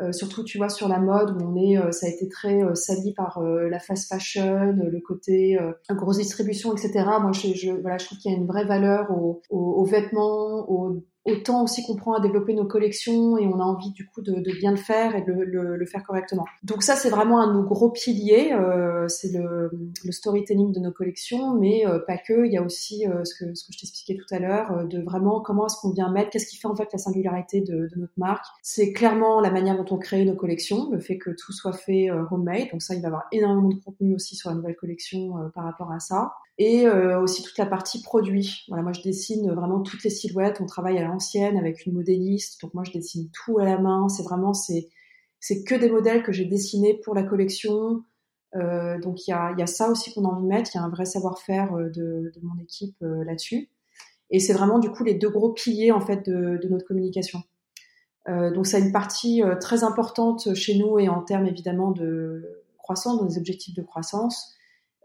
euh surtout tu vois sur la mode où on est euh, ça a été très euh, sali par la fast fashion le côté grosse distribution etc moi je, je voilà je trouve qu'il y a une vraie valeur aux, vêtements aux autant aussi qu'on prend à développer nos collections et on a envie du coup de, de bien le faire et de le, le, faire correctement. Donc ça c'est vraiment un de nos gros piliers, euh, c'est le, le, storytelling de nos collections, mais euh, pas que. Il y a aussi euh, ce que ce que je t'expliquais tout à l'heure euh, de vraiment comment est-ce qu'on vient mettre, qu'est-ce qui fait en fait la singularité de, de notre marque. C'est clairement la manière dont on crée nos collections, le fait que tout soit fait homemade. Donc ça il va y avoir énormément de contenu aussi sur la nouvelle collection par rapport à ça et euh, aussi toute la partie produit. Voilà, moi je dessine vraiment toutes les silhouettes. On travaille à l'ancienne avec une modéliste, donc moi je dessine tout à la main. C'est vraiment c'est c'est que des modèles que j'ai dessinés pour la collection. donc il y a, y a, ça aussi qu'on a envie de mettre. Il y a un vrai savoir-faire de, de, mon équipe là-dessus. Et c'est vraiment du coup les deux gros piliers en fait de, de notre communication. Euh, donc ça a une partie euh, très importante chez nous et en termes évidemment de croissance, dans des objectifs de croissance,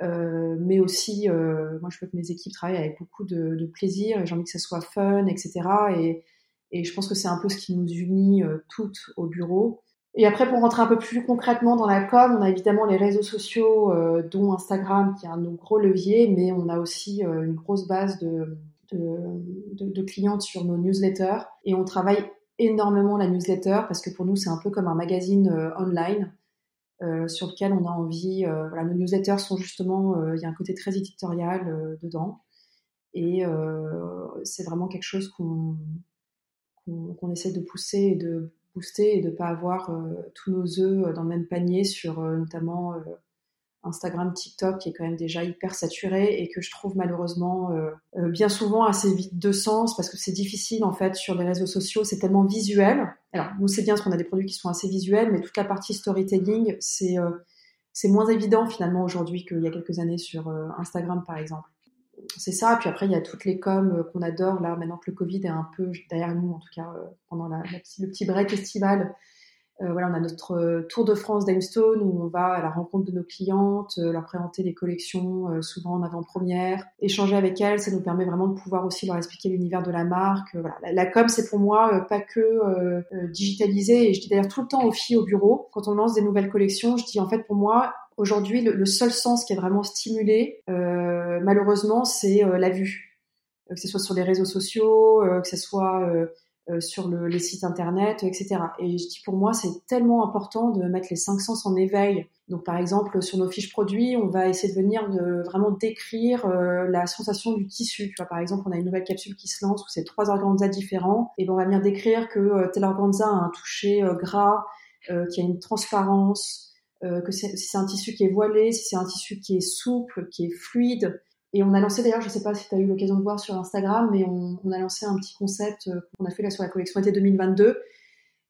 euh, mais aussi, euh, moi je veux que mes équipes travaillent avec beaucoup de, plaisir et j'ai envie que ça soit fun, etc. Et, je pense que c'est un peu ce qui nous unit euh, toutes au bureau. Et après, pour rentrer un peu plus concrètement dans la com, on a évidemment les réseaux sociaux, dont Instagram, qui est un de nos gros leviers, mais on a aussi une grosse base de, de, clientes sur nos newsletters. Et on travaille énormément la newsletter parce que pour nous, c'est un peu comme un magazine online euh, sur lequel on a envie. Euh, voilà, nos newsletters sont justement, il y a un côté très éditorial dedans. Et c'est vraiment quelque chose qu'on essaie de pousser et de booster et de pas avoir tous nos œufs dans le même panier sur notamment Instagram, TikTok qui est quand même déjà hyper saturé et que je trouve malheureusement euh, euh, bien souvent assez vite de sens parce que c'est difficile en fait sur les réseaux sociaux, c'est tellement visuel. Alors nous c'est bien parce qu'on a des produits qui sont assez visuels, mais toute la partie storytelling c'est euh, moins évident finalement aujourd'hui qu'il y a quelques années sur Instagram par exemple. C'est ça, puis après il y a toutes les coms qu'on adore là maintenant que le Covid est un peu derrière nous en tout cas pendant la, le petit break estival euh, voilà, on a notre euh, tour de France d'Aimstone où on va à la rencontre de nos clientes, euh, leur présenter les collections, souvent en avant-première, échanger avec elles. Ça nous permet vraiment de pouvoir aussi leur expliquer l'univers de la marque. voilà, la, com, c'est pour moi pas que digitaliser. Et je dis d'ailleurs tout le temps aux filles au bureau, quand on lance des nouvelles collections, je dis en fait pour moi, aujourd'hui, le, seul sens qui est vraiment stimulé, malheureusement, c'est la vue. Que ce soit sur les réseaux sociaux, que ce soit sur le, les sites internet, etc. Et je dis pour moi, c'est tellement important de mettre les cinq sens en éveil. Donc par exemple, sur nos fiches produits, on va essayer de venir de vraiment décrire euh, la sensation du tissu. Tu vois, par exemple, on a une nouvelle capsule qui se lance où c'est trois organzas différents, et ben on va venir décrire que euh, tel organza a un toucher gras, qui a une transparence, que si c'est un tissu qui est voilé, si c'est un tissu qui est souple, qui est fluide, et on a lancé d'ailleurs, je ne sais pas si tu as eu l'occasion de voir sur Instagram, mais on, a lancé un petit concept euh, qu'on a fait là sur la collection été 2022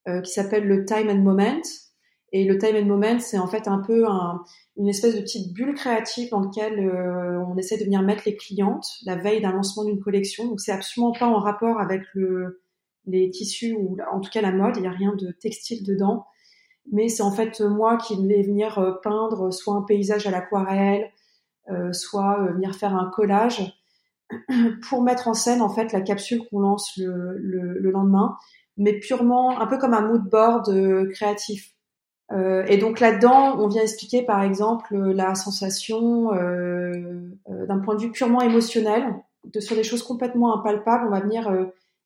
euh, qui s'appelle le Time and Moment. Et le Time and Moment, c'est en fait un peu un, une espèce de petite bulle créative dans laquelle euh, on essaie de venir mettre les clientes la veille d'un lancement d'une collection. Donc c'est absolument pas en rapport avec le, les tissus ou en tout cas la mode. Il n'y a rien de textile dedans. Mais c'est en fait moi qui vais venir euh, peindre soit un paysage à l'aquarelle, euh, soit euh, venir faire un collage pour mettre en scène en fait la capsule qu'on lance le, le, lendemain, mais purement un peu comme un mood board euh, créatif. Euh, et donc là-dedans, on vient expliquer par exemple la sensation euh, d'un point de vue purement émotionnel, de, sur des choses complètement impalpables. On va venir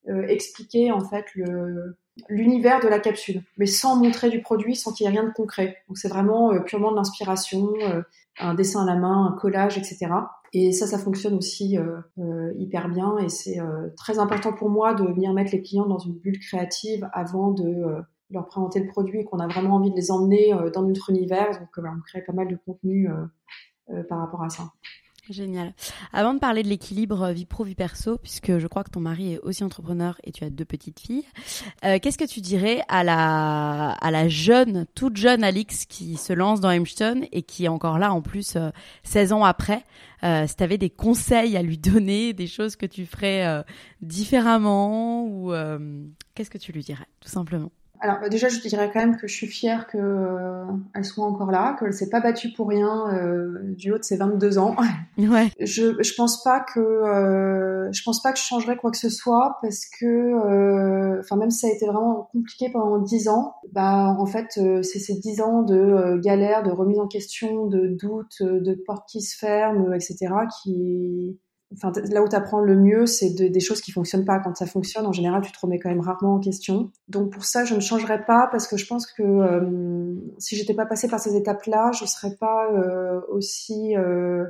expliquer en fait le, l'univers de la capsule, mais sans montrer du produit, sans qu'il y ait rien de concret. Donc c'est vraiment euh, purement de l'inspiration, euh, un dessin à la main, un collage, etc. Et ça, ça fonctionne aussi euh, hyper bien et c'est très important pour moi de venir mettre les clients dans une bulle créative avant de leur présenter le produit et qu'on a vraiment envie de les emmener dans notre univers. Donc on crée pas mal de contenu par rapport à ça. Génial. Avant de parler de l'équilibre euh, vie pro vie perso, puisque je crois que ton mari est aussi entrepreneur et tu as deux petites filles, euh, qu'est-ce que tu dirais à la à la jeune, toute jeune Alix qui se lance dans Hemstone et qui est encore là en plus 16 euh, ans après euh, Si tu avais des conseils à lui donner, des choses que tu ferais différemment ou qu'est-ce que tu lui dirais tout simplement? Alors bah, déjà, je dirais quand même que je suis fière qu'elle euh, soit encore là, qu'elle s'est pas battue pour rien euh, du haut de ses 22 ans. Ouais. Je je pense pas que euh, je pense pas que je changerais quoi que ce soit parce que euh, enfin même si ça a été vraiment compliqué pendant 10 ans, bah en fait c'est ces 10 ans de galère, de remise en question, de doute, de portes qui se ferment, etc. qui là où tu apprends le mieux, c'est des choses qui fonctionnent pas. Quand ça fonctionne, en général, tu te remets quand même rarement en question. Donc pour ça, je ne changerais pas parce que je pense que euh, si j'étais pas passée par ces étapes-là, je serais pas euh, aussi euh,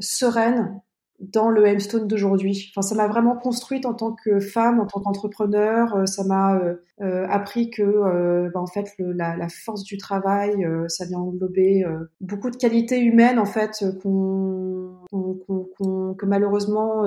sereine dans le Hemstone d'aujourd'hui. Enfin, ça m'a vraiment construite en tant que femme, en tant qu'entrepreneur. Euh, ça m'a euh, euh, appris que, bah, en fait, le, la, la, force du travail, ça vient englober beaucoup de qualités humaines, en fait, qu'on, qu'on, que malheureusement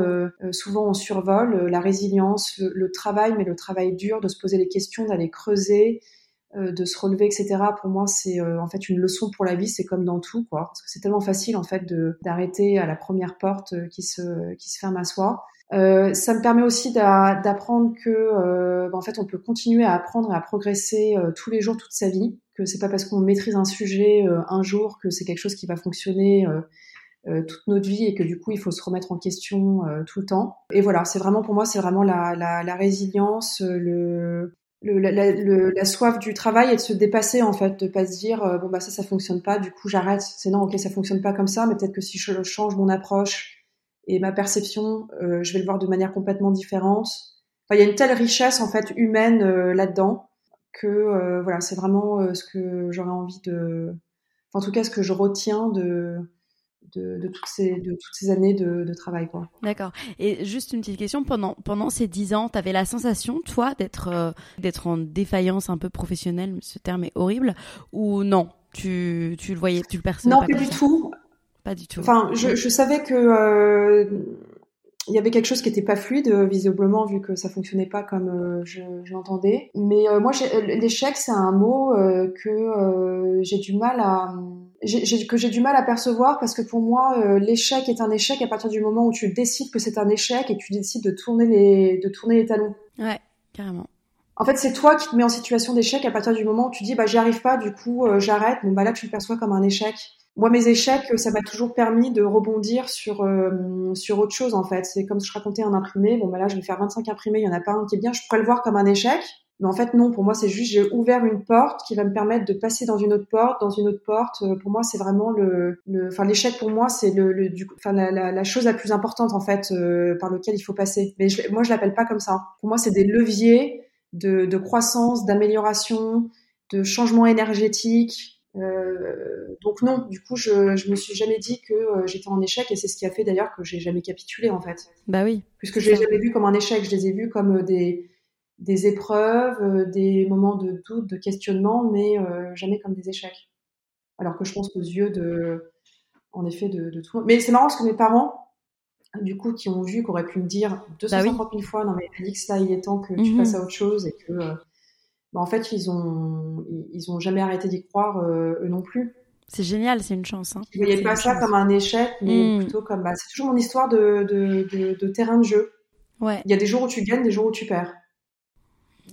souvent on survole. La résilience, le, travail, mais le travail dur, de se poser les questions, d'aller creuser, euh, de se relever, etc. Pour moi, c'est euh, en fait une leçon pour la vie. C'est comme dans tout, quoi. Parce que c'est tellement facile en fait de d'arrêter à la première porte euh, qui se qui se ferme à soi. Euh, ça me permet aussi d'apprendre que euh, bah, en fait on peut continuer à apprendre et à progresser tous les jours toute sa vie que c'est pas parce qu'on maîtrise un sujet un jour que c'est quelque chose qui va fonctionner toute notre vie et que du coup il faut se remettre en question tout le temps et voilà c'est vraiment pour moi c'est vraiment la, la, la résilience le le, la, la, soif du travail et de se dépasser en fait, de pas se dire euh, bon bah ça ça fonctionne pas, du coup j'arrête. C'est non, ok ça fonctionne pas comme ça, mais peut-être que si je change mon approche et ma perception, euh, je vais le voir de manière complètement différente. Enfin, il y a une telle richesse en fait humaine euh, là-dedans que voilà c'est vraiment ce que j'aurais envie de, en tout cas ce que je retiens de de, toutes ces, de toutes ces années de, travail. Quoi. D'accord. Et juste une petite question, pendant, pendant ces dix ans, tu avais la sensation, toi, d'être, euh, d'être en défaillance un peu professionnelle, ce terme est horrible, ou non? Tu, tu le voyais, tu le percevais Non, pas, du tout. Pas du tout. Enfin, je, je savais que euh, il y avait quelque chose qui était pas fluide visiblement vu que ça fonctionnait pas comme euh, je, l'entendais. Mais moi, l'échec, c'est un mot que j'ai du mal à que j'ai du mal à percevoir parce que pour moi euh, l'échec est un échec à partir du moment où tu décides que c'est un échec et tu décides de tourner les de tourner les talons. Ouais, carrément. En fait, c'est toi qui te mets en situation d'échec à partir du moment où tu dis bah j'y arrive pas, du coup euh, j'arrête. Bon bah là tu le perçois comme un échec. Moi mes échecs, ça m'a toujours permis de rebondir sur euh, sur autre chose en fait. C'est comme je racontais un imprimé. Bon bah là je vais faire 25 imprimés, il y en a pas un qui est bien. Je pourrais le voir comme un échec. Mais en fait, non, pour moi, c'est juste j'ai ouvert une porte qui va me permettre de passer dans une autre porte, dans une autre porte. Euh, pour moi, c'est vraiment le, le, enfin l'échec pour moi, c'est le, le du, enfin la, la, la, chose la plus importante en fait euh, par lequel il faut passer. Mais je, moi, je l'appelle pas comme ça. Pour moi, c'est des leviers de, de croissance, d'amélioration, de changement énergétique. Euh, donc non, du coup, je, je me suis jamais dit que euh, j'étais en échec et c'est ce qui a fait d'ailleurs que j'ai jamais capitulé en fait. Bah oui. Puisque je l'ai jamais vu comme un échec, je les ai vus comme des des épreuves, euh, des moments de doute, de questionnement, mais euh, jamais comme des échecs. Alors que je pense aux yeux de, en effet, de, tout le monde. Mais c'est marrant parce que mes parents, du coup, qui ont vu, qui auraient pu me dire 250 000 bah fois, non mais Alix, là, il est temps que tu passes à autre chose et que, euh, bah, en fait, ils ont, ils, ont jamais arrêté d'y croire eux non plus. C'est génial, c'est une chance. Hein. Je voyais pas ça comme un échec, mais mhm. plutôt comme, bah, c'est toujours mon histoire de, de, de, de terrain de jeu. Ouais. Il y a des jours où tu gagnes, des jours où tu perds.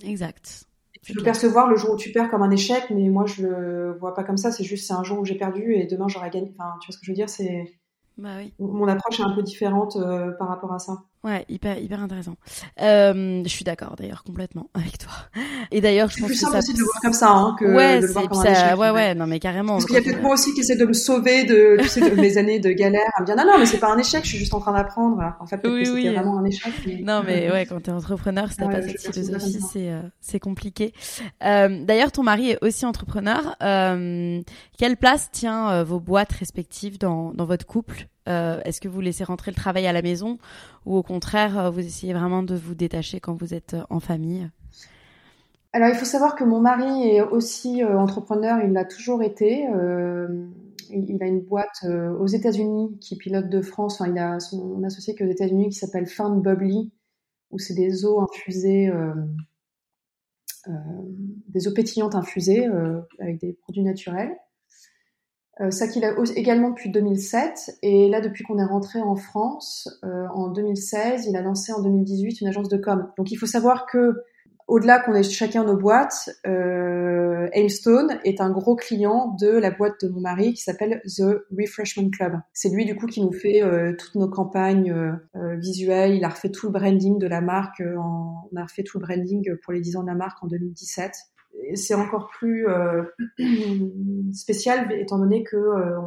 Exact. Tu peux percevoir le jour où tu perds comme un échec, mais moi je le vois pas comme ça. C'est juste c'est un jour où j'ai perdu et demain j'aurai gagné. Enfin, tu vois ce que je veux dire? C'est bah oui. mon approche est un peu différente euh, par rapport à ça. Ouais, hyper, hyper intéressant. Euh, je suis d'accord d'ailleurs complètement avec toi. Et d'ailleurs, je pense plus simple aussi de le voir comme ça hein, que ouais, de le voir comme un échec. Ouais, ouais, non mais carrément. Parce qu'il y a peut-être moi aussi qui essaie de me sauver de, tu sais, de mes années de galère, à me dire non, non, mais c'est pas un échec, je suis juste en train d'apprendre. En fait, que c'était vraiment un échec. Non, mais ouais, quand t'es entrepreneur, si t'as pas cette philosophie, c'est euh, c'est compliqué. Euh, d'ailleurs, ton mari est aussi entrepreneur. Euh, quelle place tient euh, vos boîtes respectives dans dans votre couple? Euh, Est-ce que vous laissez rentrer le travail à la maison ou au contraire, euh, vous essayez vraiment de vous détacher quand vous êtes euh, en famille? Alors, il faut savoir que mon mari est aussi entrepreneur, il l'a toujours été. il a une boîte aux États-Unis qui pilote de France. Enfin, il a son associé qui est aux États-Unis qui s'appelle Fun Bubbly, où c'est des eaux infusées, des eaux pétillantes infusées avec des produits naturels. Euh, ça qu'il a également depuis 2007. Et là, depuis qu'on est rentré en France, euh, en 2016, il a lancé en 2018 une agence de com. Donc il faut savoir que au-delà qu'on ait chacun nos boîtes, euh, Aimstone est un gros client de la boîte de mon mari qui s'appelle The Refreshment Club. C'est lui du coup qui nous fait euh, toutes nos campagnes visuelles. Il a refait tout le branding de la marque. En, on a refait tout le branding pour les 10 ans de la marque en 2017 c'est encore plus euh, spécial étant donné que euh,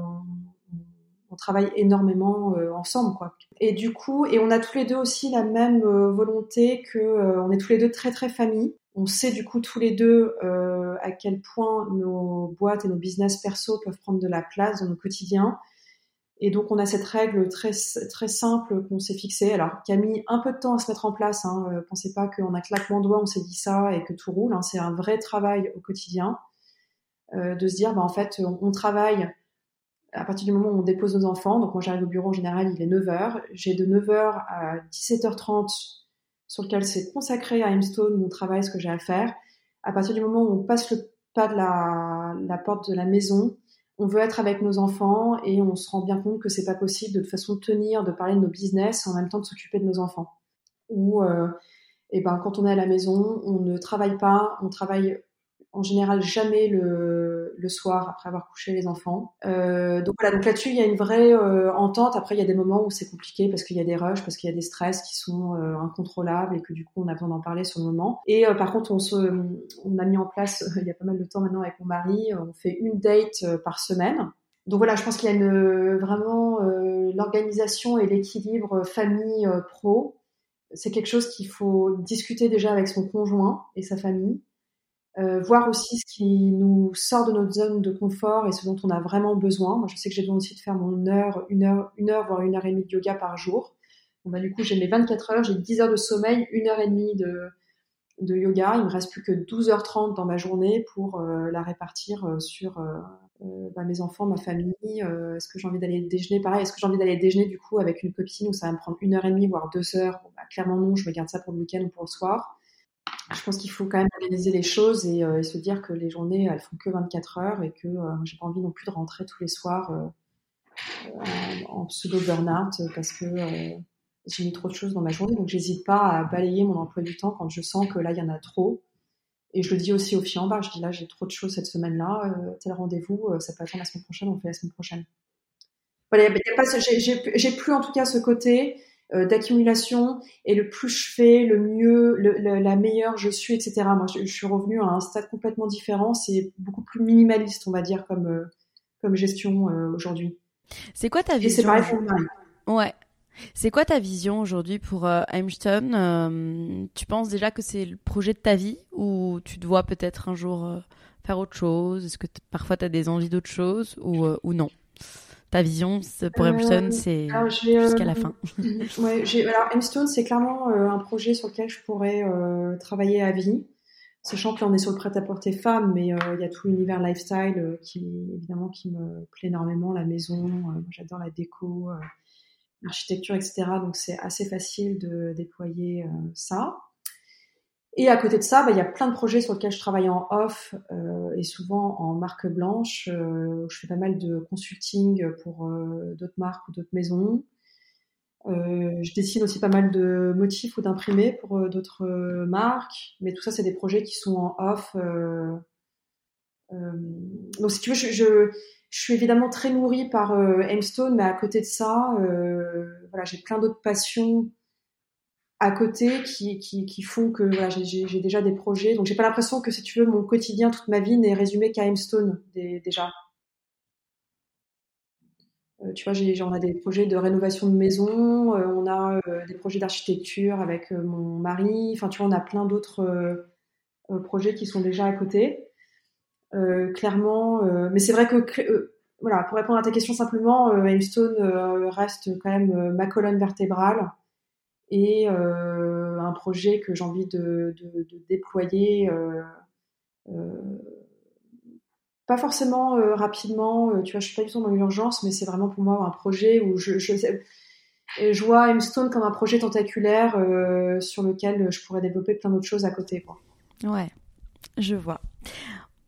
on, travaille énormément euh, ensemble quoi. Et du coup, et on a tous les deux aussi la même volonté que on est tous les deux très très famille. On sait du coup tous les deux à quel point nos boîtes et nos business perso peuvent prendre de la place dans nos quotidiens et donc on a cette règle très très simple qu'on s'est fixée, alors qui a mis un peu de temps à se mettre en place. Hein. Euh, pensez pas qu'on a claquement de doigts, on s'est dit ça et que tout roule. Hein. C'est un vrai travail au quotidien euh, de se dire, bah en fait, on, travaille à partir du moment où on dépose nos enfants. Donc moi j'arrive au bureau en général, il est 9h. J'ai de 9h à 17h30 sur lequel c'est consacré à Hemstone, mon travail, ce que j'ai à faire. À partir du moment où on passe le pas de la porte de la maison. On veut être avec nos enfants et on se rend bien compte que c'est pas possible de façon tenir, de parler de nos business en même temps de s'occuper de nos enfants. Ou euh, et ben quand on est à la maison, on ne travaille pas, on travaille en général jamais le, le soir après avoir couché les enfants. Euh, donc voilà, donc là-dessus il y a une vraie euh, entente. Après il y a des moments où c'est compliqué parce qu'il y a des rushs, parce qu'il y a des stress qui sont euh, incontrôlables et que du coup on a besoin d'en parler sur le moment. Et par contre on a mis en place il y a pas mal de temps maintenant avec mon mari, on fait une date par semaine. Donc voilà, je pense qu'il y a vraiment l'organisation et l'équilibre famille pro c'est quelque chose qu'il faut discuter déjà avec son conjoint et sa famille, euh, voir aussi ce qui nous sort de notre zone de confort et ce dont on a vraiment besoin. Moi, je sais que j'ai besoin aussi de faire mon heure, une heure, une heure, voire une heure et demie de yoga par jour. Bon, bah, du coup, j'ai mes 24 heures, j'ai 10 heures de sommeil, une heure et demie de, de yoga. Il me reste plus que 12h30 dans ma journée pour euh, la répartir euh, sur euh, euh, bah, mes enfants, ma famille. est-ce que j'ai envie d'aller déjeuner? Pareil, est-ce que j'ai envie d'aller déjeuner du coup avec une copine où ça va me prendre une heure et demie, voire deux heures? Bon, bah, Clairement non, je me garde ça pour le week-end ou pour le soir. Je pense qu'il faut quand même organiser les choses et, et, se dire que les journées, elles font que 24 heures et que j'ai pas envie non plus de rentrer tous les soirs en, en pseudo burn-out parce que j'ai mis trop de choses dans ma journée, donc j'hésite pas à balayer mon emploi du temps quand je sens que là il y en a trop. Et je le dis aussi aux bas, je dis là j'ai trop de choses cette semaine-là, euh, tel rendez-vous, euh, ça peut attendre la semaine prochaine, on fait la semaine prochaine. Voilà, j'ai plus en tout cas ce côté euh, d'accumulation et le plus je fais, le mieux, le, la meilleure je suis, etc. Moi je, je, suis revenue à un stade complètement différent, c'est beaucoup plus minimaliste on va dire comme euh, comme gestion euh, aujourd'hui. C'est quoi ta vision Et c'est. Ouais. C'est quoi ta vision aujourd'hui pour euh, Heimstone euh, Tu penses déjà que c'est le projet de ta vie ou tu te vois peut-être un jour euh, faire autre chose? Est-ce que parfois tu as des envies d'autre chose ou, euh, ou non? Ta vision pour Heimstone, c'est jusqu'à la fin. ouais, alors c'est clairement un projet sur lequel je pourrais travailler à vie. Sachant que là on est sur le prêt-à-porter femme, mais il y a tout l'univers lifestyle qui évidemment qui me plaît énormément, la maison, j'adore la déco, architecture, etc. Donc c'est assez facile de déployer euh, ça. Et à côté de ça, bah, il y a plein de projets sur lesquels je travaille en off euh, et souvent en marque blanche. Euh, je fais pas mal de consulting pour euh, d'autres marques ou d'autres maisons. Euh, je dessine aussi pas mal de motifs ou d'imprimés pour euh, d'autres marques. Mais tout ça, c'est des projets qui sont en off. donc si tu veux, je, je je suis évidemment très nourrie par Hemstone, mais à côté de ça, voilà, j'ai plein d'autres passions à côté qui, font que voilà, j'ai déjà des projets. Donc j'ai pas l'impression que si tu veux mon quotidien, toute ma vie n'est résumé qu'à Hemstone déjà. Euh, tu vois, on a des projets de rénovation de maison, euh, on a euh, des projets d'architecture avec mon mari. Enfin, tu vois, on a plein d'autres projets qui sont déjà à côté. Clairement, mais c'est vrai que voilà, pour répondre à ta question simplement, euh, reste quand même ma colonne vertébrale et un projet que j'ai envie de, de, de déployer. pas forcément rapidement, tu vois, je suis pas du tout dans l'urgence, mais c'est vraiment pour moi un projet où je, je, je vois Hemstone comme un projet tentaculaire sur lequel je pourrais développer plein d'autres choses à côté. Quoi. Ouais, je vois.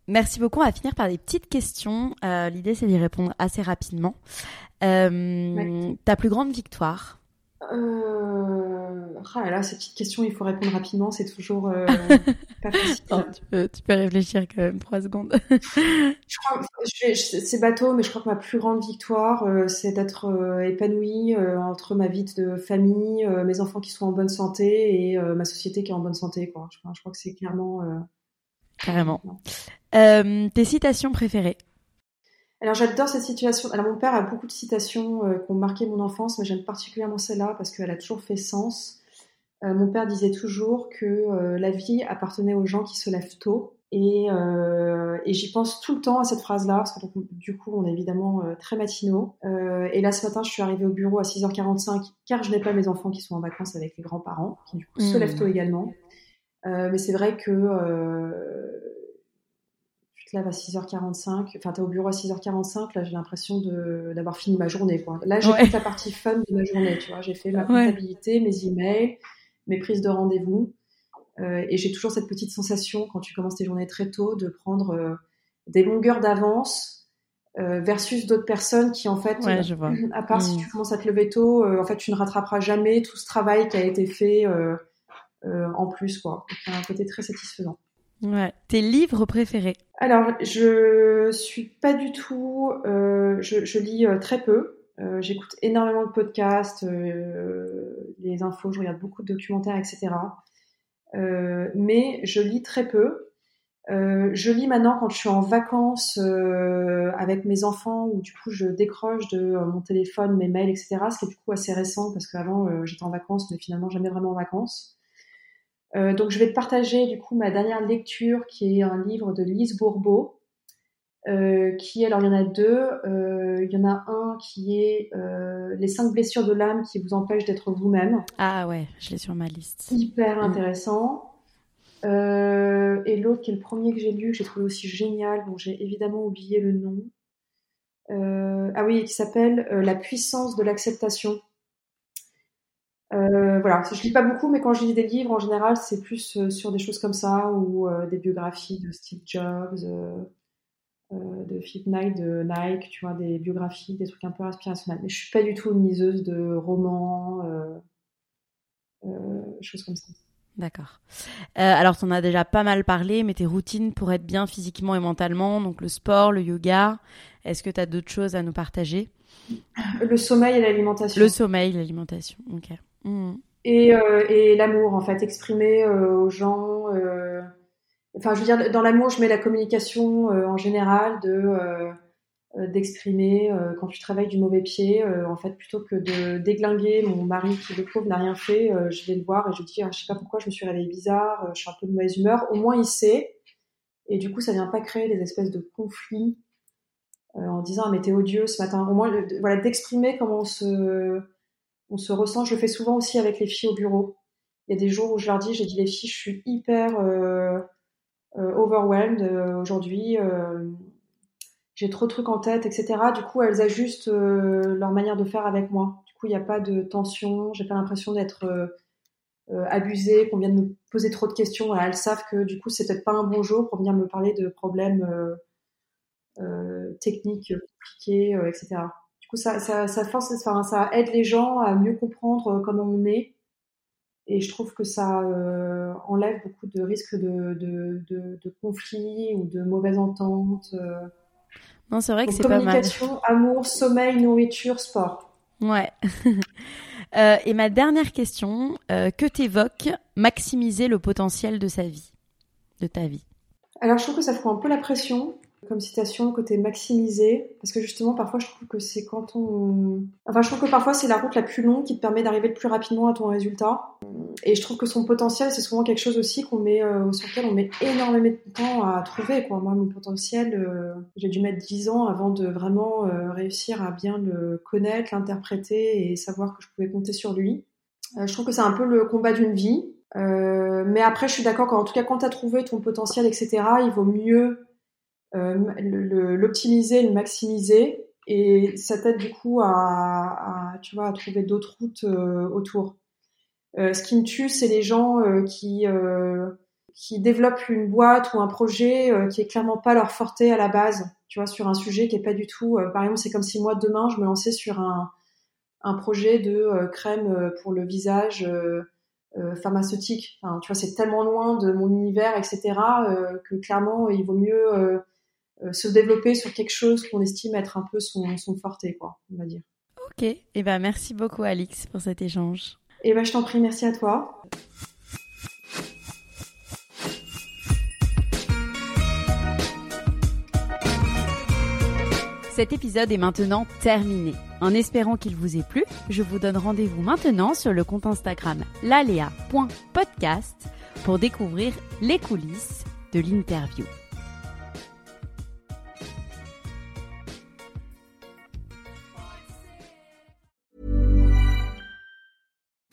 Merci beaucoup. On va finir par des petites questions. Euh, L'idée, c'est d'y répondre assez rapidement. Euh, ouais. Ta plus grande victoire euh... Ah là, ces petites questions, il faut répondre rapidement. C'est toujours euh, pas facile. Non, tu, peux, tu, peux, réfléchir quand même trois secondes. je crois, c'est bateau, mais je crois que ma plus grande victoire, euh, c'est d'être euh, épanouie entre ma vie de famille, mes enfants qui sont en bonne santé et ma société qui est en bonne santé. Quoi. Je, je crois que c'est clairement Carrément. Tes citations préférées? Alors j'adore cette situation. Alors mon père a beaucoup de citations euh, qui ont marqué mon enfance, mais j'aime particulièrement celle-là parce qu'elle a toujours fait sens. Euh, mon père disait toujours que euh, la vie appartenait aux gens qui se lèvent tôt. Et, j'y pense tout le temps à cette phrase-là, parce que du coup on est évidemment très matinaux. et là ce matin je suis arrivée au bureau à 6h45 car je n'ai pas mes enfants qui sont en vacances avec les grands-parents, qui du coup se lèvent tôt également. mais c'est vrai que te lèves à 6h45, enfin t'es au bureau à 6h45, là j'ai l'impression d'avoir fini ma journée. Quoi. Là j'ai ouais. fait la partie fun de ma journée, tu vois. J'ai fait ma comptabilité, ouais. mes emails, mes prises de rendez-vous. et j'ai toujours cette petite sensation quand tu commences tes journées très tôt de prendre des longueurs d'avance versus d'autres personnes qui en fait, à part si mm. tu commences à te lever tôt, en fait tu ne rattraperas jamais tout ce travail qui a été fait en plus quoi. C'est un côté très satisfaisant. Tes livres préférés? Alors, je suis pas du tout. Euh, je, lis euh, très peu. Euh, J'écoute énormément de podcasts, les infos, je regarde beaucoup de documentaires, etc. Mais je lis très peu. je lis maintenant quand je suis en vacances avec mes enfants, où du coup je décroche de mon téléphone, mes mails, etc. Ce qui est du coup assez récent parce qu'avant j'étais en vacances, mais finalement jamais vraiment en vacances. Euh, donc je vais te partager du coup ma dernière lecture qui est un livre de Lise Bourbeau. Euh, qui alors il y en a deux. Euh, il y en a un qui est Les cinq blessures de l'âme qui vous empêchent d'être vous-même. Ah ouais, je l'ai sur ma liste. Hyper mm. intéressant. et l'autre qui est le premier que j'ai lu, que j'ai trouvé aussi génial, dont j'ai évidemment oublié le nom. ah oui, qui s'appelle La puissance de l'acceptation euh, voilà, je lis pas beaucoup, mais quand je lis des livres, en général, c'est plus euh, sur des choses comme ça ou euh, des biographies de Steve Jobs, de Philip Knight, de Nike, tu vois, des biographies, des trucs un peu inspirationnels. Mais je suis pas du tout une liseuse de romans, choses comme ça. D'accord. alors, tu en as déjà pas mal parlé, mais tes routines pour être bien physiquement et mentalement, donc le sport, le yoga, est-ce que tu as d'autres choses à nous partager? Le sommeil et l'alimentation. Le sommeil, l'alimentation, ok. Mm. Et, euh, et l'amour, en fait, exprimer euh, aux gens. Euh, enfin, je veux dire, dans l'amour, je mets la communication en général de d'exprimer quand tu travailles du mauvais pied. en fait, plutôt que de déglinguer mon mari qui, le pauvre, n'a rien fait, je vais le voir et je dis, ah, je sais pas pourquoi je me suis réveillée bizarre, je suis un peu de mauvaise humeur. Au moins, il sait. Et du coup, ça vient pas créer des espèces de conflits en disant, ah, mais t'es odieux ce matin. Au moins, voilà, d'exprimer comment on se on se ressent. Je le fais souvent aussi avec les filles au bureau. Il y a des jours où je leur dis, j'ai dit les filles, je suis hyper euh, euh, overwhelmed euh, aujourd'hui. j'ai trop de trucs en tête, etc. Du coup, elles ajustent leur manière de faire avec moi. Du coup, il n'y a pas de tension. J'ai pas l'impression d'être abusée, qu'on vienne me poser trop de questions. elles savent que du coup, c'est peut-être pas un bon jour pour venir me parler de problèmes techniques compliqués, etc ça, ça, force, ça aide les gens à mieux comprendre euh, comment on est. Et je trouve que ça euh, enlève beaucoup de risques de, de, conflits ou de mauvaises ententes. Euh. Non, c'est vrai que c'est pas mal. Communication, amour, sommeil, nourriture, sport. Ouais. et ma dernière question, que t'évoque maximiser le potentiel de sa vie, de ta vie? Alors, je trouve que ça fout un peu la pression comme citation, côté maximisé, parce que justement, parfois, je trouve que c'est quand on... Enfin, je trouve que parfois, c'est la route la plus longue qui te permet d'arriver le plus rapidement à ton résultat. Et je trouve que son potentiel, c'est souvent quelque chose aussi qu'on met, euh, sur lequel on met énormément de temps à trouver, quoi. Moi, mon potentiel, euh, j'ai dû mettre 10 ans avant de vraiment euh, réussir à bien le connaître, l'interpréter et savoir que je pouvais compter sur lui. je trouve que c'est un peu le combat d'une vie. mais après, je suis d'accord qu'en tout cas, quand tu as trouvé ton potentiel, etc., il vaut mieux l'optimiser, le, maximiser, et ça t'aide du coup à, tu vois, à trouver d'autres routes euh, autour. Euh, ce qui me tue, c'est les gens qui qui développent une boîte ou un projet qui est clairement pas leur forté à la base, tu vois, sur un sujet qui est pas du tout. par exemple, c'est comme si moi demain je me lançais sur un un projet de crème pour le visage pharmaceutique. Tu vois, c'est tellement loin de mon univers, etc. que clairement, il vaut mieux euh, se développer sur quelque chose qu'on estime être un peu son, son forté, quoi, on va dire. Ok, et eh ben merci beaucoup Alix pour cet échange. Et eh ben je t'en prie, merci à toi. Cet épisode est maintenant terminé. En espérant qu'il vous ait plu, je vous donne rendez-vous maintenant sur le compte Instagram lalea.podcast pour découvrir les coulisses de l'interview.